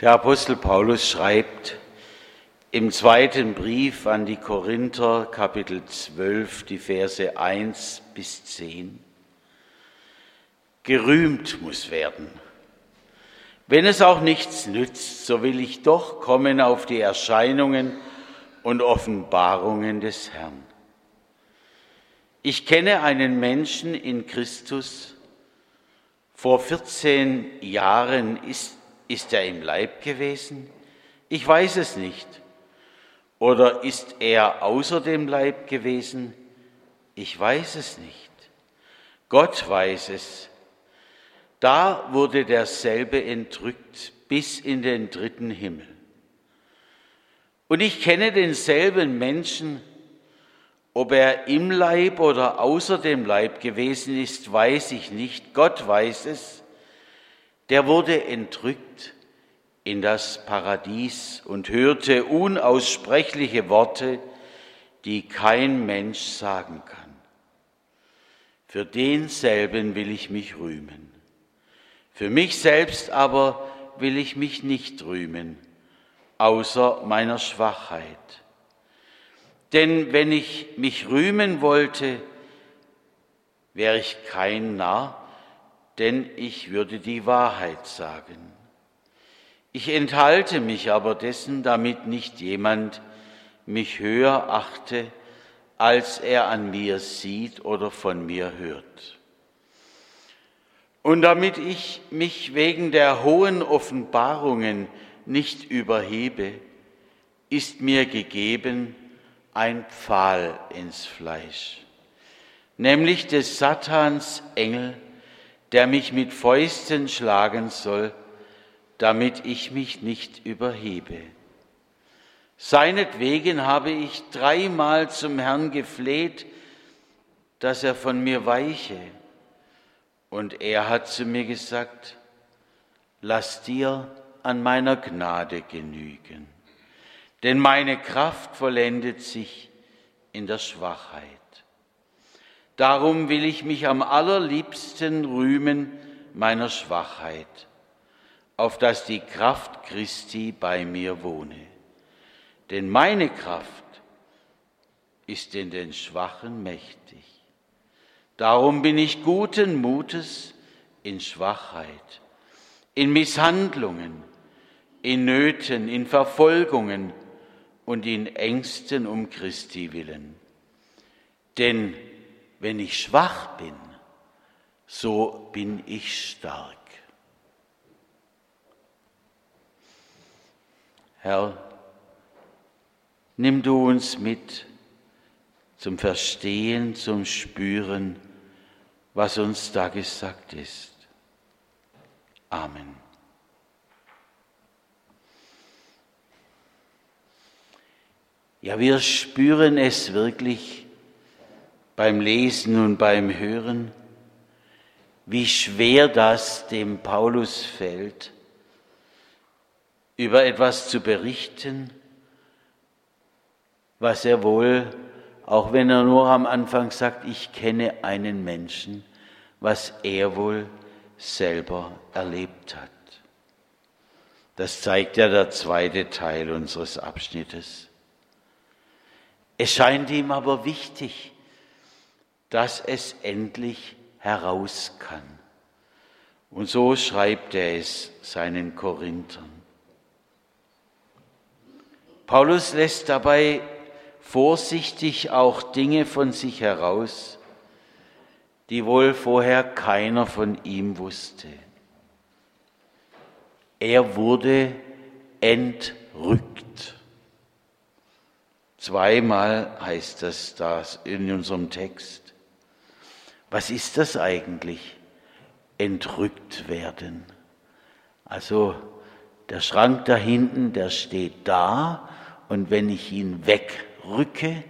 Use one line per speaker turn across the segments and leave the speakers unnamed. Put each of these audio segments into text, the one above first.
Der Apostel Paulus schreibt im zweiten Brief an die Korinther, Kapitel 12, die Verse 1 bis 10. Gerühmt muss werden. Wenn es auch nichts nützt, so will ich doch kommen auf die Erscheinungen und Offenbarungen des Herrn. Ich kenne einen Menschen in Christus. Vor 14 Jahren ist ist er im Leib gewesen? Ich weiß es nicht. Oder ist er außer dem Leib gewesen? Ich weiß es nicht. Gott weiß es. Da wurde derselbe entrückt bis in den dritten Himmel. Und ich kenne denselben Menschen, ob er im Leib oder außer dem Leib gewesen ist, weiß ich nicht. Gott weiß es der wurde entrückt in das Paradies und hörte unaussprechliche Worte, die kein Mensch sagen kann. Für denselben will ich mich rühmen. Für mich selbst aber will ich mich nicht rühmen, außer meiner Schwachheit. Denn wenn ich mich rühmen wollte, wäre ich kein Narr, denn ich würde die Wahrheit sagen. Ich enthalte mich aber dessen, damit nicht jemand mich höher achte, als er an mir sieht oder von mir hört. Und damit ich mich wegen der hohen Offenbarungen nicht überhebe, ist mir gegeben ein Pfahl ins Fleisch, nämlich des Satans Engel, der mich mit Fäusten schlagen soll, damit ich mich nicht überhebe. Seinetwegen habe ich dreimal zum Herrn gefleht, dass er von mir weiche. Und er hat zu mir gesagt, lass dir an meiner Gnade genügen, denn meine Kraft vollendet sich in der Schwachheit. Darum will ich mich am allerliebsten rühmen meiner Schwachheit, auf dass die Kraft Christi bei mir wohne. Denn meine Kraft ist in den Schwachen mächtig. Darum bin ich guten Mutes in Schwachheit, in Misshandlungen, in Nöten, in Verfolgungen und in Ängsten um Christi willen. Denn wenn ich schwach bin, so bin ich stark. Herr, nimm du uns mit zum Verstehen, zum Spüren, was uns da gesagt ist. Amen. Ja, wir spüren es wirklich beim Lesen und beim Hören, wie schwer das dem Paulus fällt, über etwas zu berichten, was er wohl, auch wenn er nur am Anfang sagt, ich kenne einen Menschen, was er wohl selber erlebt hat. Das zeigt ja der zweite Teil unseres Abschnittes. Es scheint ihm aber wichtig, dass es endlich heraus kann. Und so schreibt er es seinen Korinthern. Paulus lässt dabei vorsichtig auch Dinge von sich heraus, die wohl vorher keiner von ihm wusste. Er wurde entrückt. Zweimal heißt das da in unserem Text. Was ist das eigentlich? Entrückt werden. Also der Schrank da hinten, der steht da und wenn ich ihn wegrücke,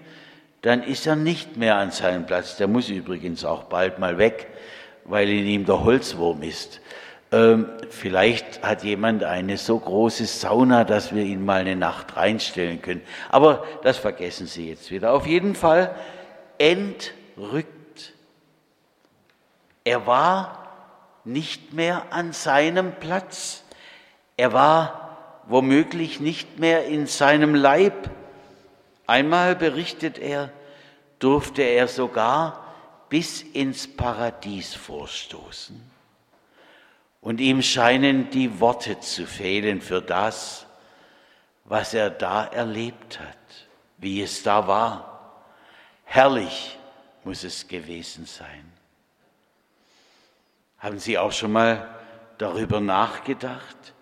dann ist er nicht mehr an seinem Platz. Der muss übrigens auch bald mal weg, weil in ihm der Holzwurm ist. Ähm, vielleicht hat jemand eine so große Sauna, dass wir ihn mal eine Nacht reinstellen können. Aber das vergessen Sie jetzt wieder. Auf jeden Fall entrückt er war nicht mehr an seinem Platz. Er war womöglich nicht mehr in seinem Leib. Einmal berichtet er, durfte er sogar bis ins Paradies vorstoßen. Und ihm scheinen die Worte zu fehlen für das, was er da erlebt hat, wie es da war. Herrlich muss es gewesen sein. Haben Sie auch schon mal darüber nachgedacht,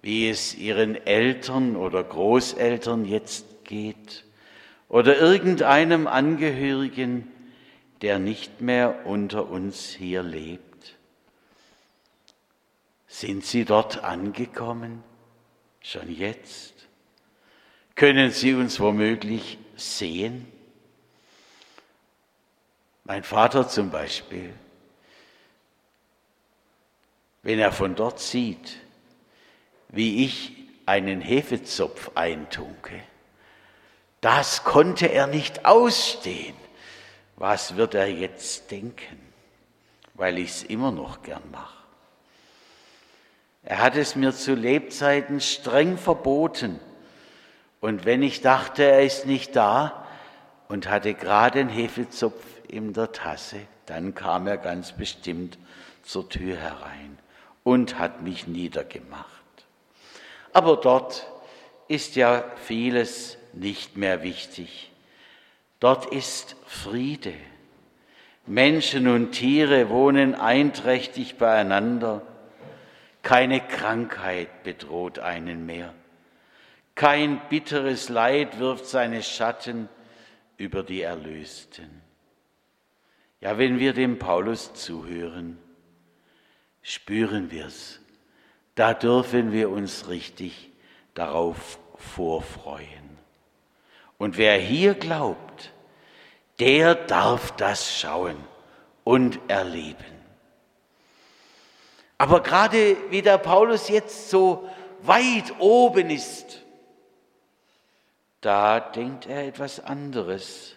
wie es Ihren Eltern oder Großeltern jetzt geht oder irgendeinem Angehörigen, der nicht mehr unter uns hier lebt? Sind Sie dort angekommen? Schon jetzt? Können Sie uns womöglich sehen? Mein Vater zum Beispiel, wenn er von dort sieht, wie ich einen Hefezopf eintunke, das konnte er nicht ausstehen. Was wird er jetzt denken? Weil ich es immer noch gern mache. Er hat es mir zu Lebzeiten streng verboten. Und wenn ich dachte, er ist nicht da und hatte gerade einen Hefezopf in der Tasse, dann kam er ganz bestimmt zur Tür herein und hat mich niedergemacht. Aber dort ist ja vieles nicht mehr wichtig. Dort ist Friede. Menschen und Tiere wohnen einträchtig beieinander. Keine Krankheit bedroht einen mehr. Kein bitteres Leid wirft seine Schatten über die Erlösten. Ja, wenn wir dem Paulus zuhören, spüren wir es. Da dürfen wir uns richtig darauf vorfreuen. Und wer hier glaubt, der darf das schauen und erleben. Aber gerade wie der Paulus jetzt so weit oben ist, da denkt er etwas anderes.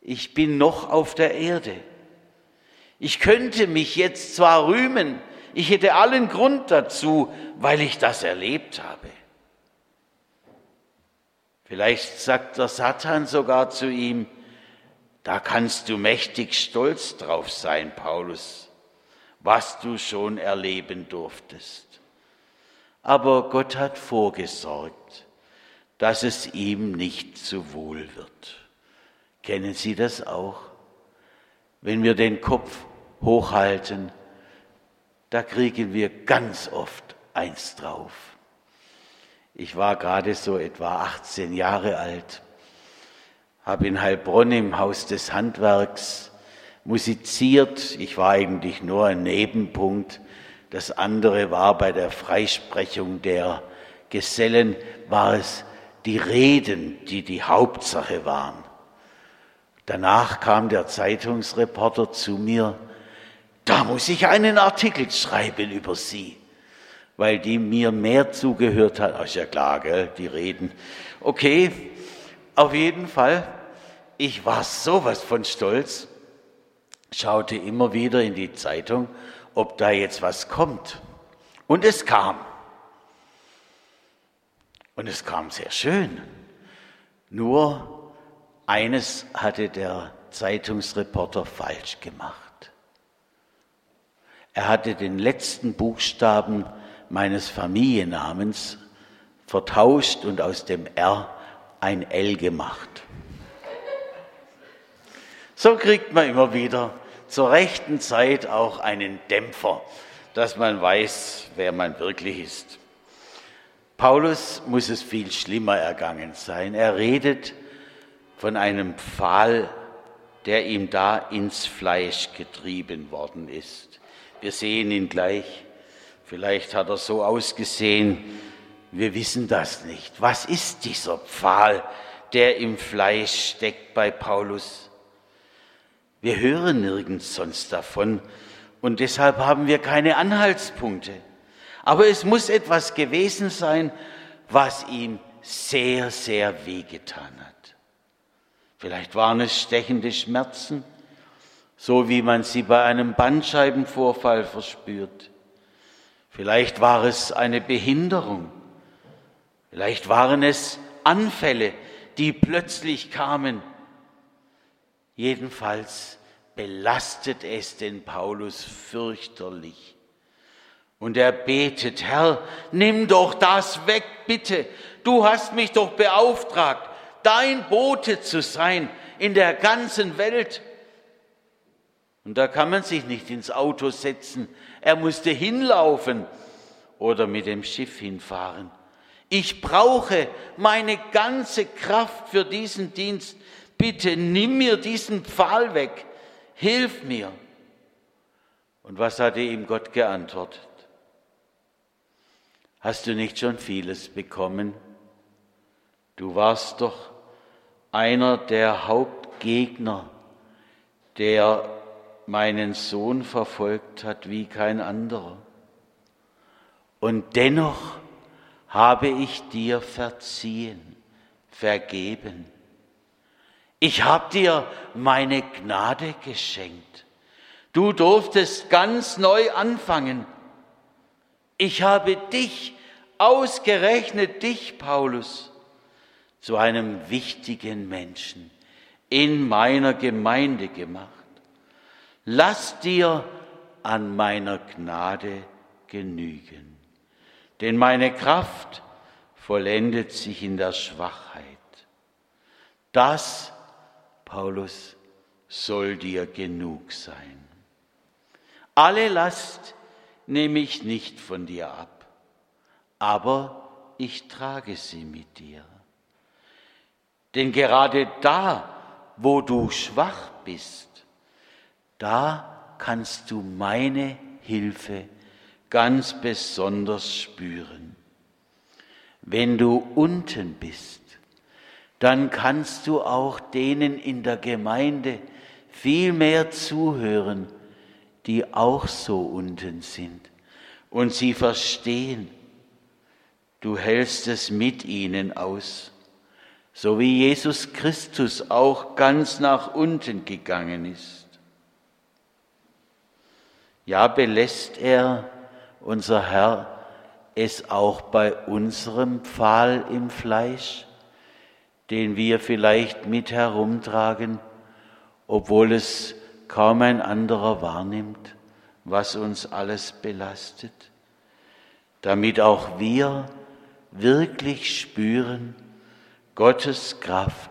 Ich bin noch auf der Erde. Ich könnte mich jetzt zwar rühmen, ich hätte allen Grund dazu, weil ich das erlebt habe. Vielleicht sagt der Satan sogar zu ihm, da kannst du mächtig stolz drauf sein, Paulus, was du schon erleben durftest. Aber Gott hat vorgesorgt, dass es ihm nicht zu wohl wird. Kennen Sie das auch? Wenn wir den Kopf hochhalten, da kriegen wir ganz oft eins drauf. Ich war gerade so etwa 18 Jahre alt habe in Heilbronn im Haus des Handwerks musiziert. Ich war eigentlich nur ein Nebenpunkt. Das andere war bei der Freisprechung der Gesellen, war es die Reden, die die Hauptsache waren. Danach kam der Zeitungsreporter zu mir, da muss ich einen Artikel schreiben über Sie, weil die mir mehr zugehört hat. Ach ja klar, gell, die Reden. Okay, auf jeden Fall, ich war sowas von stolz, schaute immer wieder in die Zeitung, ob da jetzt was kommt. Und es kam. Und es kam sehr schön. Nur eines hatte der Zeitungsreporter falsch gemacht. Er hatte den letzten Buchstaben meines Familiennamens vertauscht und aus dem R ein L gemacht. So kriegt man immer wieder zur rechten Zeit auch einen Dämpfer, dass man weiß, wer man wirklich ist. Paulus muss es viel schlimmer ergangen sein. Er redet von einem Pfahl, der ihm da ins Fleisch getrieben worden ist. Wir sehen ihn gleich. Vielleicht hat er so ausgesehen wir wissen das nicht. Was ist dieser Pfahl, der im Fleisch steckt bei Paulus? Wir hören nirgends sonst davon und deshalb haben wir keine Anhaltspunkte. Aber es muss etwas gewesen sein, was ihm sehr, sehr wehgetan hat. Vielleicht waren es stechende Schmerzen, so wie man sie bei einem Bandscheibenvorfall verspürt. Vielleicht war es eine Behinderung Vielleicht waren es Anfälle, die plötzlich kamen. Jedenfalls belastet es den Paulus fürchterlich. Und er betet, Herr, nimm doch das weg, bitte. Du hast mich doch beauftragt, dein Bote zu sein in der ganzen Welt. Und da kann man sich nicht ins Auto setzen. Er musste hinlaufen oder mit dem Schiff hinfahren. Ich brauche meine ganze Kraft für diesen Dienst. Bitte nimm mir diesen Pfahl weg. Hilf mir. Und was hatte ihm Gott geantwortet? Hast du nicht schon vieles bekommen? Du warst doch einer der Hauptgegner, der meinen Sohn verfolgt hat wie kein anderer. Und dennoch habe ich dir verziehen, vergeben. Ich habe dir meine Gnade geschenkt. Du durftest ganz neu anfangen. Ich habe dich, ausgerechnet dich, Paulus, zu einem wichtigen Menschen in meiner Gemeinde gemacht. Lass dir an meiner Gnade genügen, denn meine Kraft vollendet sich in der Schwachheit. Das, Paulus, soll dir genug sein. Alle Last nehme ich nicht von dir ab, aber ich trage sie mit dir. Denn gerade da, wo du schwach bist, da kannst du meine Hilfe ganz besonders spüren. Wenn du unten bist, dann kannst du auch denen in der Gemeinde viel mehr zuhören, die auch so unten sind und sie verstehen. Du hältst es mit ihnen aus so wie Jesus Christus auch ganz nach unten gegangen ist. Ja, belässt er, unser Herr, es auch bei unserem Pfahl im Fleisch, den wir vielleicht mit herumtragen, obwohl es kaum ein anderer wahrnimmt, was uns alles belastet, damit auch wir wirklich spüren, Gottes Kraft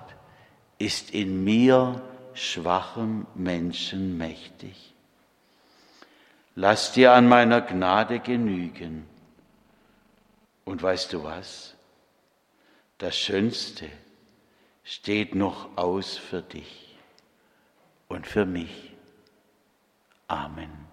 ist in mir, schwachem Menschen, mächtig. Lass dir an meiner Gnade genügen. Und weißt du was? Das Schönste steht noch aus für dich und für mich. Amen.